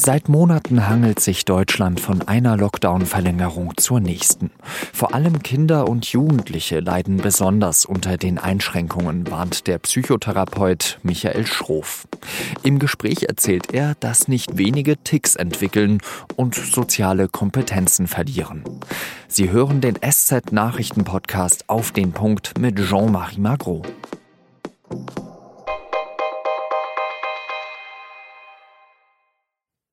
Seit Monaten hangelt sich Deutschland von einer Lockdown-Verlängerung zur nächsten. Vor allem Kinder und Jugendliche leiden besonders unter den Einschränkungen, warnt der Psychotherapeut Michael Schroff. Im Gespräch erzählt er, dass nicht wenige Ticks entwickeln und soziale Kompetenzen verlieren. Sie hören den SZ-Nachrichten-Podcast auf den Punkt mit Jean-Marie Magro.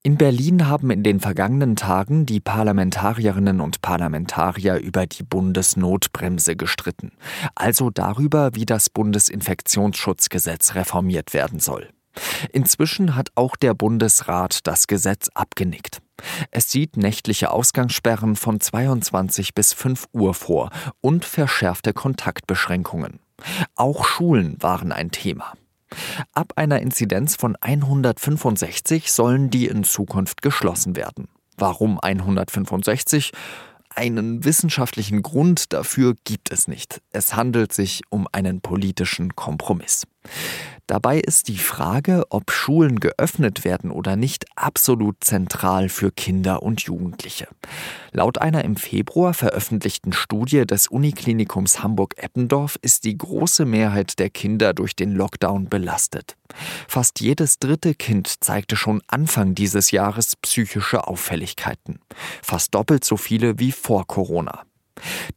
In Berlin haben in den vergangenen Tagen die Parlamentarierinnen und Parlamentarier über die Bundesnotbremse gestritten, also darüber, wie das Bundesinfektionsschutzgesetz reformiert werden soll. Inzwischen hat auch der Bundesrat das Gesetz abgenickt. Es sieht nächtliche Ausgangssperren von 22 bis 5 Uhr vor und verschärfte Kontaktbeschränkungen. Auch Schulen waren ein Thema. Ab einer Inzidenz von 165 sollen die in Zukunft geschlossen werden. Warum 165? Einen wissenschaftlichen Grund dafür gibt es nicht. Es handelt sich um einen politischen Kompromiss. Dabei ist die Frage, ob Schulen geöffnet werden oder nicht, absolut zentral für Kinder und Jugendliche. Laut einer im Februar veröffentlichten Studie des Uniklinikums Hamburg-Eppendorf ist die große Mehrheit der Kinder durch den Lockdown belastet. Fast jedes dritte Kind zeigte schon Anfang dieses Jahres psychische Auffälligkeiten. Fast doppelt so viele wie vor Corona.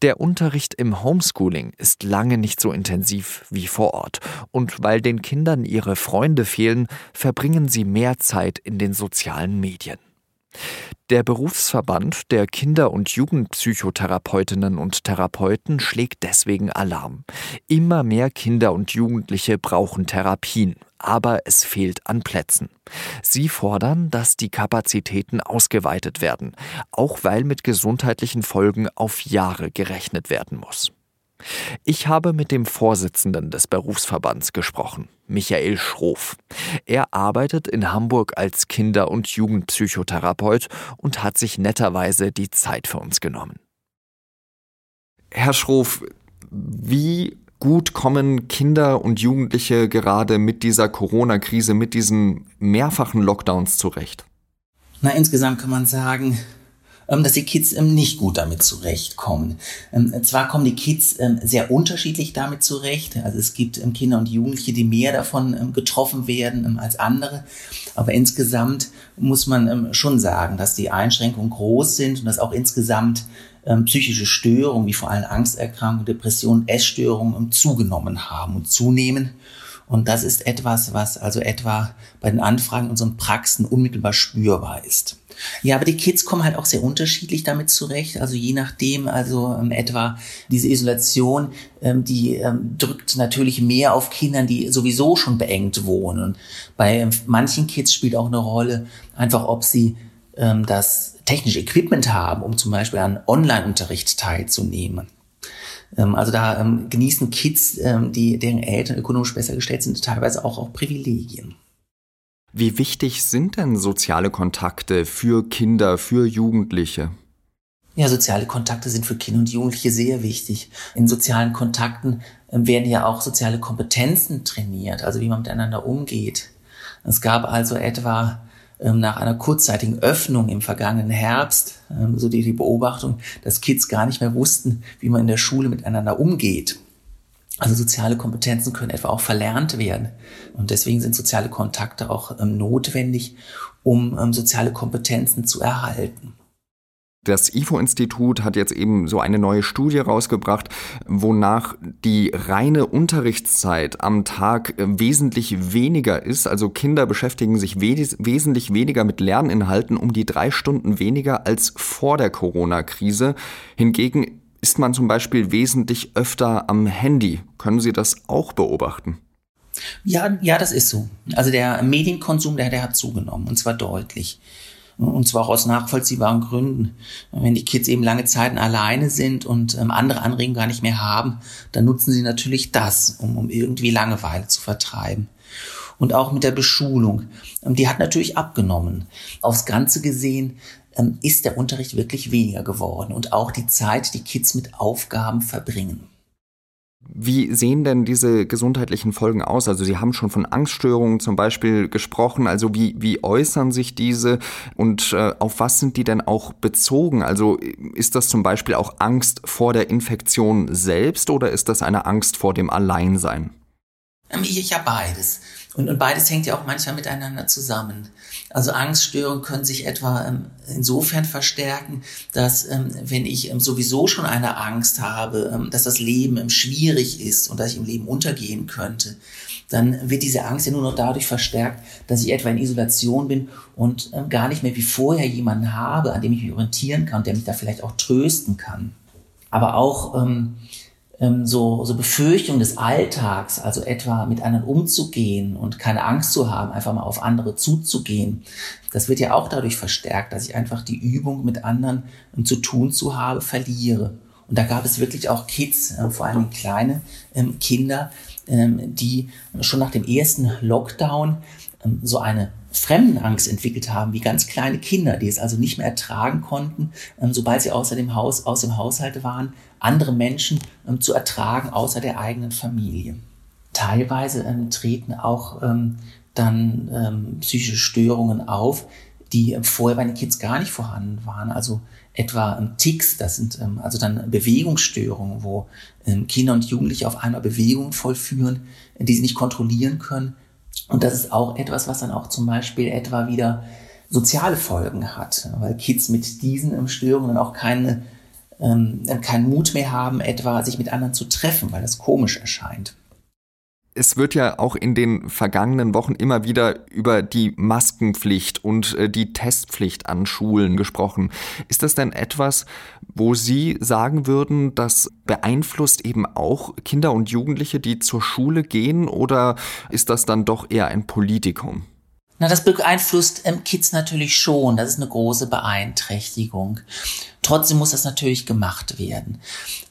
Der Unterricht im Homeschooling ist lange nicht so intensiv wie vor Ort. Und weil den Kindern ihre Freunde fehlen, verbringen sie mehr Zeit in den sozialen Medien. Der Berufsverband der Kinder- und Jugendpsychotherapeutinnen und Therapeuten schlägt deswegen Alarm. Immer mehr Kinder und Jugendliche brauchen Therapien, aber es fehlt an Plätzen. Sie fordern, dass die Kapazitäten ausgeweitet werden, auch weil mit gesundheitlichen Folgen auf Jahre gerechnet werden muss. Ich habe mit dem Vorsitzenden des Berufsverbands gesprochen, Michael Schroff. Er arbeitet in Hamburg als Kinder- und Jugendpsychotherapeut und hat sich netterweise die Zeit für uns genommen. Herr Schroff, wie gut kommen Kinder und Jugendliche gerade mit dieser Corona-Krise, mit diesen mehrfachen Lockdowns zurecht? Na, insgesamt kann man sagen, ähm, dass die Kids ähm, nicht gut damit zurechtkommen. Ähm, zwar kommen die Kids sehr unterschiedlich damit zurecht. Also es gibt Kinder und Jugendliche, die mehr davon getroffen werden als andere. Aber insgesamt muss man schon sagen, dass die Einschränkungen groß sind und dass auch insgesamt psychische Störungen wie vor allem Angsterkrankungen, Depressionen, Essstörungen zugenommen haben und zunehmen. Und das ist etwas, was also etwa bei den Anfragen in unseren Praxen unmittelbar spürbar ist. Ja, aber die Kids kommen halt auch sehr unterschiedlich damit zurecht. Also je nachdem, also ähm, etwa diese Isolation, ähm, die ähm, drückt natürlich mehr auf Kindern, die sowieso schon beengt wohnen. Und bei ähm, manchen Kids spielt auch eine Rolle, einfach ob sie ähm, das technische Equipment haben, um zum Beispiel an Online-Unterricht teilzunehmen. Ähm, also da genießen Kids, die, deren Eltern ökonomisch besser gestellt sind, teilweise auch, auch Privilegien. Wie wichtig sind denn soziale Kontakte für Kinder, für Jugendliche? Ja, soziale Kontakte sind für Kinder und Jugendliche sehr wichtig. In sozialen Kontakten ähm, werden ja auch soziale Kompetenzen trainiert, also wie man miteinander umgeht. Es gab also etwa ähm, nach einer kurzzeitigen Öffnung im vergangenen Herbst ähm, so die, die Beobachtung, dass Kids gar nicht mehr wussten, wie man in der Schule miteinander umgeht. Also soziale Kompetenzen können etwa auch verlernt werden. Und deswegen sind soziale Kontakte auch ähm, notwendig, um ähm, soziale Kompetenzen zu erhalten. Das IFO-Institut hat jetzt eben so eine neue Studie rausgebracht, wonach die reine Unterrichtszeit am Tag äh, wesentlich weniger ist. Also Kinder beschäftigen sich wes wesentlich weniger mit Lerninhalten, um die drei Stunden weniger als vor der Corona-Krise. Hingegen ist man zum Beispiel wesentlich öfter am Handy. Können Sie das auch beobachten? Ja, ja, das ist so. Also der Medienkonsum, der, der hat zugenommen und zwar deutlich. Und zwar auch aus nachvollziehbaren Gründen. Wenn die Kids eben lange Zeiten alleine sind und ähm, andere Anregungen gar nicht mehr haben, dann nutzen sie natürlich das, um, um irgendwie Langeweile zu vertreiben. Und auch mit der Beschulung. Ähm, die hat natürlich abgenommen. Aufs Ganze gesehen ähm, ist der Unterricht wirklich weniger geworden und auch die Zeit, die Kids mit Aufgaben verbringen. Wie sehen denn diese gesundheitlichen Folgen aus? Also Sie haben schon von Angststörungen zum Beispiel gesprochen. Also wie, wie äußern sich diese und äh, auf was sind die denn auch bezogen? Also ist das zum Beispiel auch Angst vor der Infektion selbst oder ist das eine Angst vor dem Alleinsein? Ähm, ich, habe beides. Und, und beides hängt ja auch manchmal miteinander zusammen. Also Angststörungen können sich etwa ähm, insofern verstärken, dass ähm, wenn ich ähm, sowieso schon eine Angst habe, dass das Leben schwierig ist und dass ich im Leben untergehen könnte, dann wird diese Angst ja nur noch dadurch verstärkt, dass ich etwa in Isolation bin und gar nicht mehr wie vorher jemanden habe, an dem ich mich orientieren kann, der mich da vielleicht auch trösten kann. Aber auch so, so Befürchtung des Alltags, also etwa mit anderen umzugehen und keine Angst zu haben, einfach mal auf andere zuzugehen, das wird ja auch dadurch verstärkt, dass ich einfach die Übung mit anderen ähm, zu tun zu habe, verliere. Und da gab es wirklich auch Kids, äh, vor allem kleine ähm, Kinder, ähm, die schon nach dem ersten Lockdown ähm, so eine Fremdenangst entwickelt haben, wie ganz kleine Kinder, die es also nicht mehr ertragen konnten, ähm, sobald sie außer dem Haus, aus dem Haushalt waren, andere Menschen ähm, zu ertragen, außer der eigenen Familie. Teilweise ähm, treten auch dann psychische Störungen auf, die vorher bei den Kids gar nicht vorhanden waren. Also etwa Ticks, das sind also dann Bewegungsstörungen, wo Kinder und Jugendliche auf einmal Bewegungen vollführen, die sie nicht kontrollieren können. Und das ist auch etwas, was dann auch zum Beispiel etwa wieder soziale Folgen hat, weil Kids mit diesen Störungen auch keine ähm, keinen Mut mehr haben, etwa sich mit anderen zu treffen, weil das komisch erscheint. Es wird ja auch in den vergangenen Wochen immer wieder über die Maskenpflicht und äh, die Testpflicht an Schulen gesprochen. Ist das denn etwas, wo Sie sagen würden, das beeinflusst eben auch Kinder und Jugendliche, die zur Schule gehen, oder ist das dann doch eher ein Politikum? Na, das beeinflusst ähm, Kids natürlich schon. Das ist eine große Beeinträchtigung. Trotzdem muss das natürlich gemacht werden.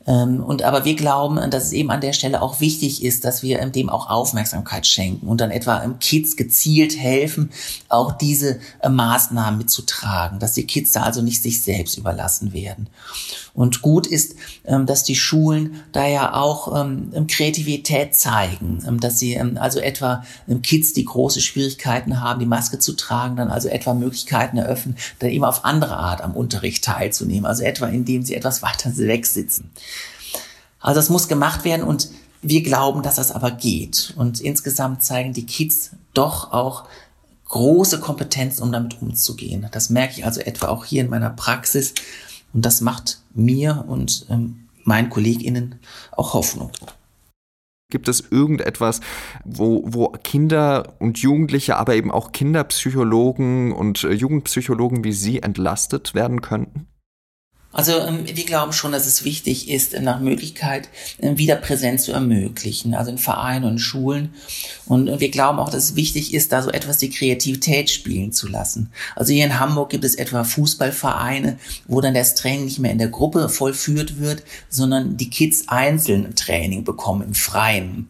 Ähm, und aber wir glauben, dass es eben an der Stelle auch wichtig ist, dass wir ähm, dem auch Aufmerksamkeit schenken und dann etwa ähm, Kids gezielt helfen, auch diese äh, Maßnahmen mitzutragen, dass die Kids da also nicht sich selbst überlassen werden. Und gut ist, dass die Schulen da ja auch Kreativität zeigen, dass sie also etwa Kids, die große Schwierigkeiten haben, die Maske zu tragen, dann also etwa Möglichkeiten eröffnen, dann eben auf andere Art am Unterricht teilzunehmen also etwa indem sie etwas weiter weg sitzen. Also das muss gemacht werden und wir glauben, dass das aber geht. Und insgesamt zeigen die Kids doch auch große Kompetenzen, um damit umzugehen. Das merke ich also etwa auch hier in meiner Praxis. Und das macht mir und ähm, meinen KollegInnen auch Hoffnung. Gibt es irgendetwas, wo, wo Kinder und Jugendliche, aber eben auch Kinderpsychologen und äh, Jugendpsychologen wie Sie entlastet werden könnten? Also ähm, wir glauben schon, dass es wichtig ist, äh, nach Möglichkeit äh, wieder Präsenz zu ermöglichen, also in Vereinen und Schulen. Und äh, wir glauben auch, dass es wichtig ist, da so etwas die Kreativität spielen zu lassen. Also hier in Hamburg gibt es etwa Fußballvereine, wo dann das Training nicht mehr in der Gruppe vollführt wird, sondern die Kids einzeln Training bekommen im Freien.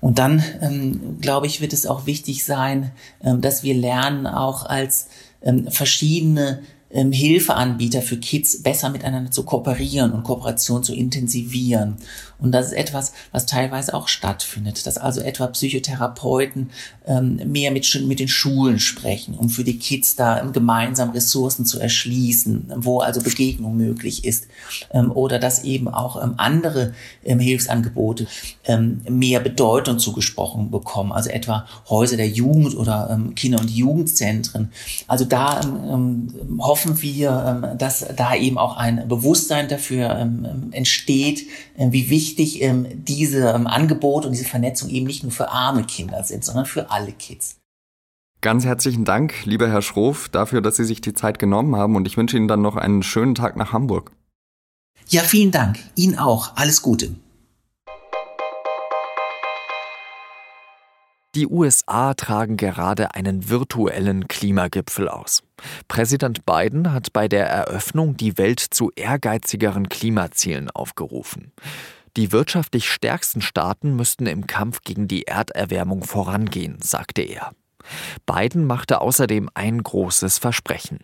Und dann, ähm, glaube ich, wird es auch wichtig sein, ähm, dass wir lernen, auch als ähm, verschiedene ähm, Hilfeanbieter für Kids besser miteinander zu kooperieren und Kooperation zu intensivieren. Und das ist etwas, was teilweise auch stattfindet, dass also etwa Psychotherapeuten ähm, mehr mit, mit den Schulen sprechen, um für die Kids da ähm, gemeinsam Ressourcen zu erschließen, wo also Begegnung möglich ist. Ähm, oder dass eben auch ähm, andere ähm, Hilfsangebote ähm, mehr Bedeutung zugesprochen bekommen, also etwa Häuser der Jugend oder ähm, Kinder- und Jugendzentren. Also da ähm, hoffen wir, ähm, dass da eben auch ein Bewusstsein dafür ähm, entsteht, äh, wie wichtig ähm, diese ähm, Angebote und diese Vernetzung eben nicht nur für arme Kinder sind, sondern für alle Kids. Ganz herzlichen Dank, lieber Herr Schroff, dafür, dass Sie sich die Zeit genommen haben und ich wünsche Ihnen dann noch einen schönen Tag nach Hamburg. Ja, vielen Dank. Ihnen auch. Alles Gute. Die USA tragen gerade einen virtuellen Klimagipfel aus. Präsident Biden hat bei der Eröffnung die Welt zu ehrgeizigeren Klimazielen aufgerufen. Die wirtschaftlich stärksten Staaten müssten im Kampf gegen die Erderwärmung vorangehen, sagte er. Biden machte außerdem ein großes Versprechen.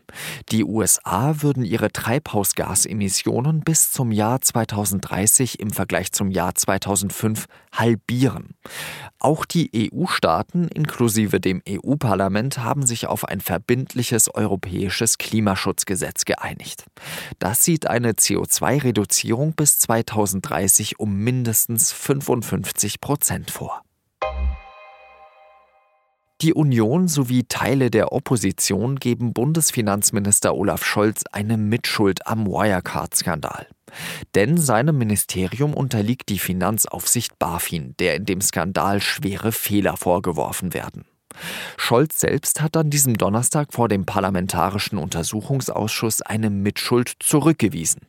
Die USA würden ihre Treibhausgasemissionen bis zum Jahr 2030 im Vergleich zum Jahr 2005 halbieren. Auch die EU-Staaten inklusive dem EU-Parlament haben sich auf ein verbindliches europäisches Klimaschutzgesetz geeinigt. Das sieht eine CO2-Reduzierung bis 2030 um mindestens 55 Prozent vor. Die Union sowie Teile der Opposition geben Bundesfinanzminister Olaf Scholz eine Mitschuld am Wirecard-Skandal. Denn seinem Ministerium unterliegt die Finanzaufsicht BaFin, der in dem Skandal schwere Fehler vorgeworfen werden. Scholz selbst hat an diesem Donnerstag vor dem Parlamentarischen Untersuchungsausschuss eine Mitschuld zurückgewiesen.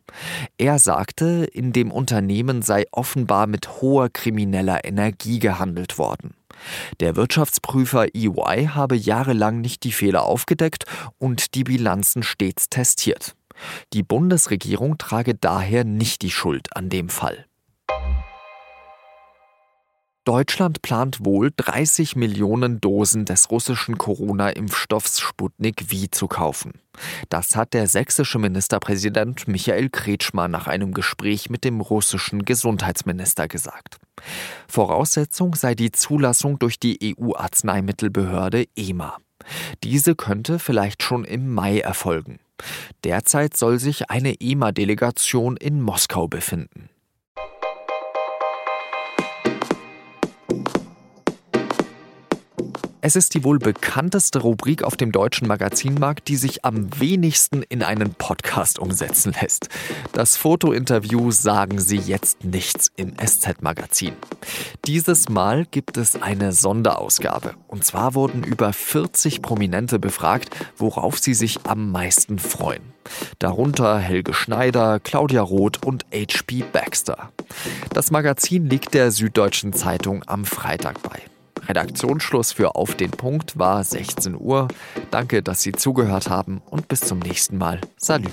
Er sagte, in dem Unternehmen sei offenbar mit hoher krimineller Energie gehandelt worden. Der Wirtschaftsprüfer EY habe jahrelang nicht die Fehler aufgedeckt und die Bilanzen stets testiert. Die Bundesregierung trage daher nicht die Schuld an dem Fall. Deutschland plant wohl 30 Millionen Dosen des russischen Corona-Impfstoffs Sputnik V zu kaufen. Das hat der sächsische Ministerpräsident Michael Kretschmer nach einem Gespräch mit dem russischen Gesundheitsminister gesagt. Voraussetzung sei die Zulassung durch die EU-Arzneimittelbehörde EMA. Diese könnte vielleicht schon im Mai erfolgen. Derzeit soll sich eine EMA-Delegation in Moskau befinden. Es ist die wohl bekannteste Rubrik auf dem deutschen Magazinmarkt, die sich am wenigsten in einen Podcast umsetzen lässt. Das Fotointerview sagen Sie jetzt nichts im SZ-Magazin. Dieses Mal gibt es eine Sonderausgabe. Und zwar wurden über 40 Prominente befragt, worauf sie sich am meisten freuen. Darunter Helge Schneider, Claudia Roth und H.P. Baxter. Das Magazin liegt der Süddeutschen Zeitung am Freitag bei. Redaktionsschluss für Auf den Punkt war 16 Uhr. Danke, dass Sie zugehört haben und bis zum nächsten Mal. Salü.